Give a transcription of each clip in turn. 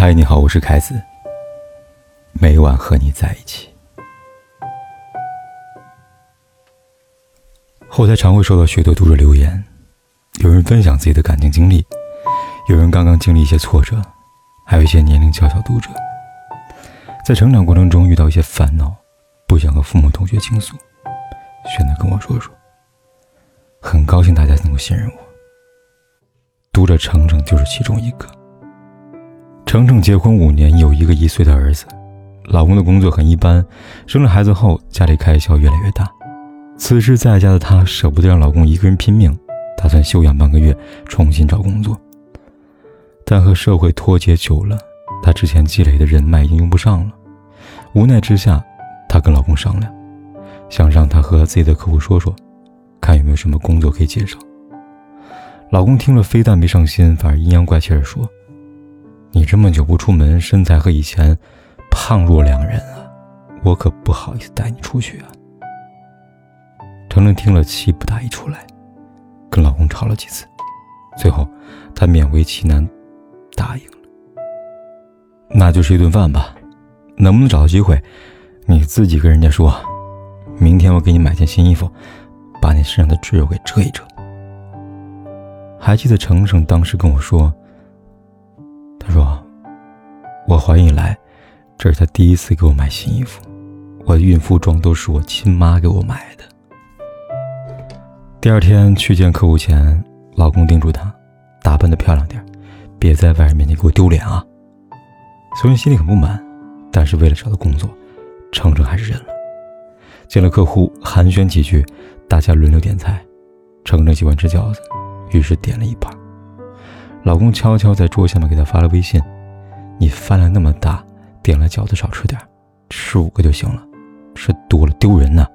嗨，你好，我是凯子。每晚和你在一起。后台常会收到许多读者留言，有人分享自己的感情经历，有人刚刚经历一些挫折，还有一些年龄较小读者在成长过程中遇到一些烦恼，不想和父母、同学倾诉，选择跟我说说。很高兴大家能够信任我。读者程程就是其中一个。程程结婚五年，有一个一岁的儿子，老公的工作很一般，生了孩子后家里开销越来越大。此时在家的她舍不得让老公一个人拼命，打算休养半个月，重新找工作。但和社会脱节久了，她之前积累的人脉已经用不上了。无奈之下，她跟老公商量，想让他和自己的客户说说。看有没有什么工作可以介绍。老公听了，非但没上心，反而阴阳怪气地说：“你这么久不出门，身材和以前胖若两人啊，我可不好意思带你出去啊。”程程听了，气不打一处来，跟老公吵了几次，最后她勉为其难答应了。那就吃一顿饭吧，能不能找到机会，你自己跟人家说，明天我给你买件新衣服。把你身上的赘肉给遮一遮。还记得程程当时跟我说：“他说，我怀孕以来，这是他第一次给我买新衣服，我的孕妇装都是我亲妈给我买的。”第二天去见客户前，老公叮嘱她，打扮的漂亮点，别在外人面前给我丢脸啊。虽然心里很不满，但是为了找到工作，程程还是忍了。见了客户，寒暄几句。大家轮流点菜，程程喜欢吃饺子，于是点了一盘。老公悄悄在桌下面给她发了微信：“你饭量那么大，点了饺子少吃点，吃五个就行了，吃多了丢人呢。”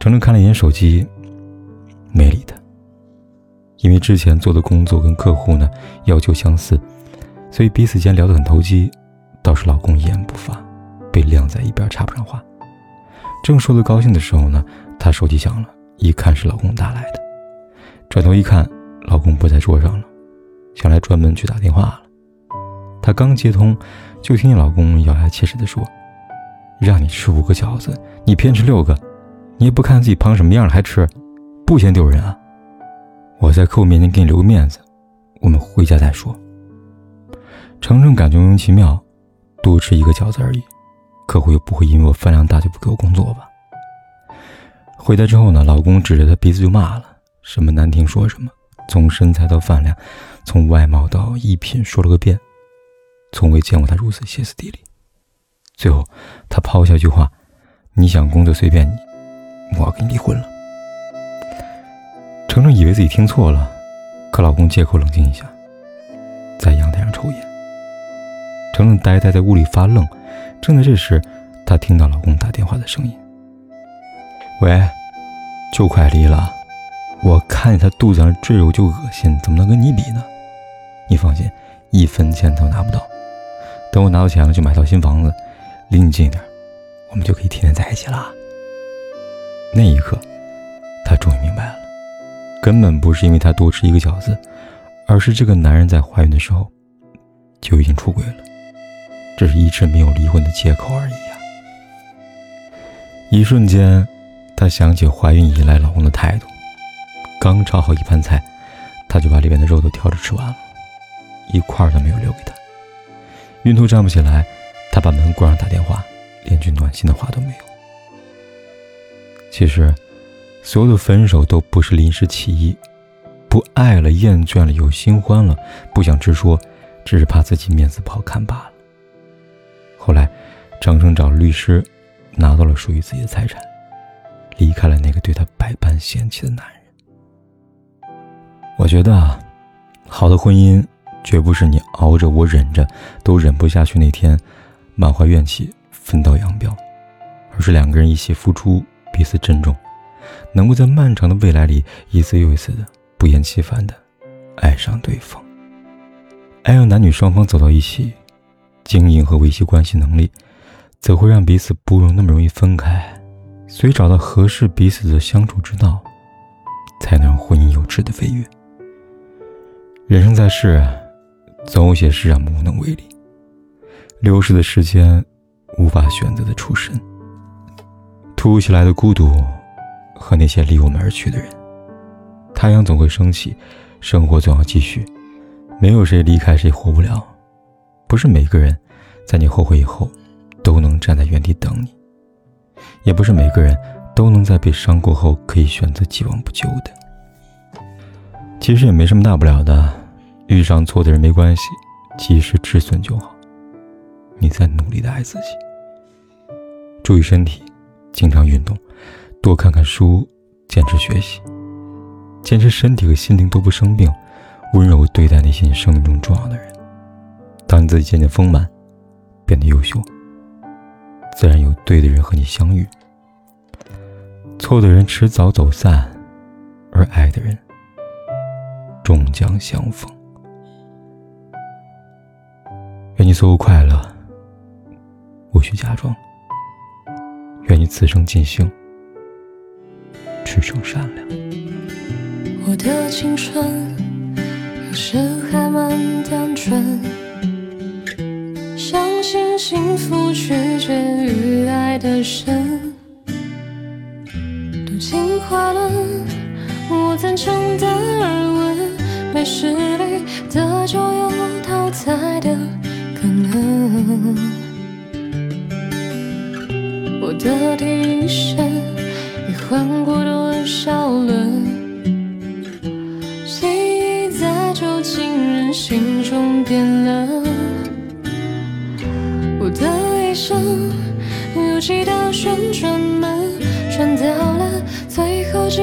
程程看了一眼手机，没理他。因为之前做的工作跟客户呢要求相似，所以彼此间聊得很投机，倒是老公一言不发，被晾在一边插不上话。正说得高兴的时候呢。她手机响了，一看是老公打来的，转头一看，老公不在桌上了，想来专门去打电话了。她刚接通，就听见老公咬牙切齿地说：“让你吃五个饺子，你偏吃六个，你也不看自己胖什么样了还吃，不嫌丢人啊？我在客户面前给你留个面子，我们回家再说。”程程感觉莫名其妙，多吃一个饺子而已，客户又不会因为我饭量大就不给我工作吧？回家之后呢，老公指着她鼻子就骂了，什么难听说什么，从身材到饭量，从外貌到衣品说了个遍，从未见过他如此歇斯底里。最后，他抛下一句话：“你想工作随便你，我要跟你离婚了。”程程以为自己听错了，可老公借口冷静一下，在阳台上抽烟。程程呆呆在屋里发愣，正在这时，她听到老公打电话的声音。喂，就快离了，我看见他肚子上赘肉就恶心，怎么能跟你比呢？你放心，一分钱都拿不到。等我拿到钱了，就买套新房子，离你近一点，我们就可以天天在一起了。那一刻，她终于明白了，根本不是因为她多吃一个饺子，而是这个男人在怀孕的时候就已经出轨了，这是一直没有离婚的借口而已啊！一瞬间。她想起怀孕以来老公的态度，刚炒好一盘菜，她就把里面的肉都挑着吃完了，一块都没有留给他。晕头站不起来，她把门关上，打电话，连句暖心的话都没有。其实，所有的分手都不是临时起意，不爱了、厌倦了、有新欢了，不想直说，只是怕自己面子不好看罢了。后来，张生找律师，拿到了属于自己的财产。离开了那个对她百般嫌弃的男人。觉得啊，好的婚姻绝不是你熬着我忍着都忍不下去那天，满怀怨气分道扬镳，而是两个人一起付出，彼此珍重，能够在漫长的未来里一次又一次的不厌其烦的爱上对方。爱让男女双方走到一起，经营和维系关系能力，则会让彼此不容那么容易分开。所以，找到合适彼此的相处之道，才能让婚姻有质的飞跃。人生在世，总有些事让我们无能为力。流逝的时间，无法选择的出身。突如其来的孤独，和那些离我们而去的人。太阳总会升起，生活总要继续。没有谁离开谁活不了。不是每个人，在你后悔以后，都能站在原地等你。也不是每个人都能在被伤过后，可以选择既往不咎的。其实也没什么大不了的，遇上错的人没关系，及时止损就好。你在努力的爱自己，注意身体。经常运动，多看看书，坚持学习，坚持身体和心灵都不生病，温柔对待那些你生命中重要的人。当你自己渐渐丰满，变得优秀，自然有对的人和你相遇。错的人迟早走散，而爱的人终将相逢。愿你所有快乐，无需假装。愿你此生尽兴，赤诚善良。我的青春有时还蛮单纯，相信幸福取决于爱的深。读进化论，我赞成达没实力的就有淘汰的可能。我的第一生已换过多少轮？记忆在旧情人心中变了。我的一生有几道旋转门，转到了最后只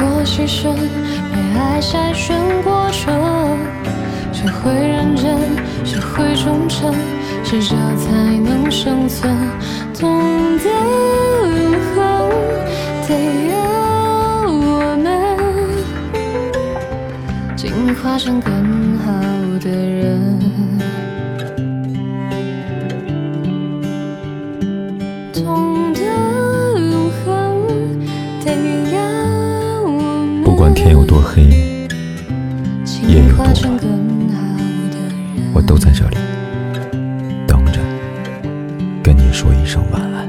过牺牲，被爱筛选过程。学会认真，学会忠诚，适者才能生存。懂得永恒，得要我们进化成更好的人。管天有多黑，夜有多晚。我都在这里等着，跟你说一声晚安。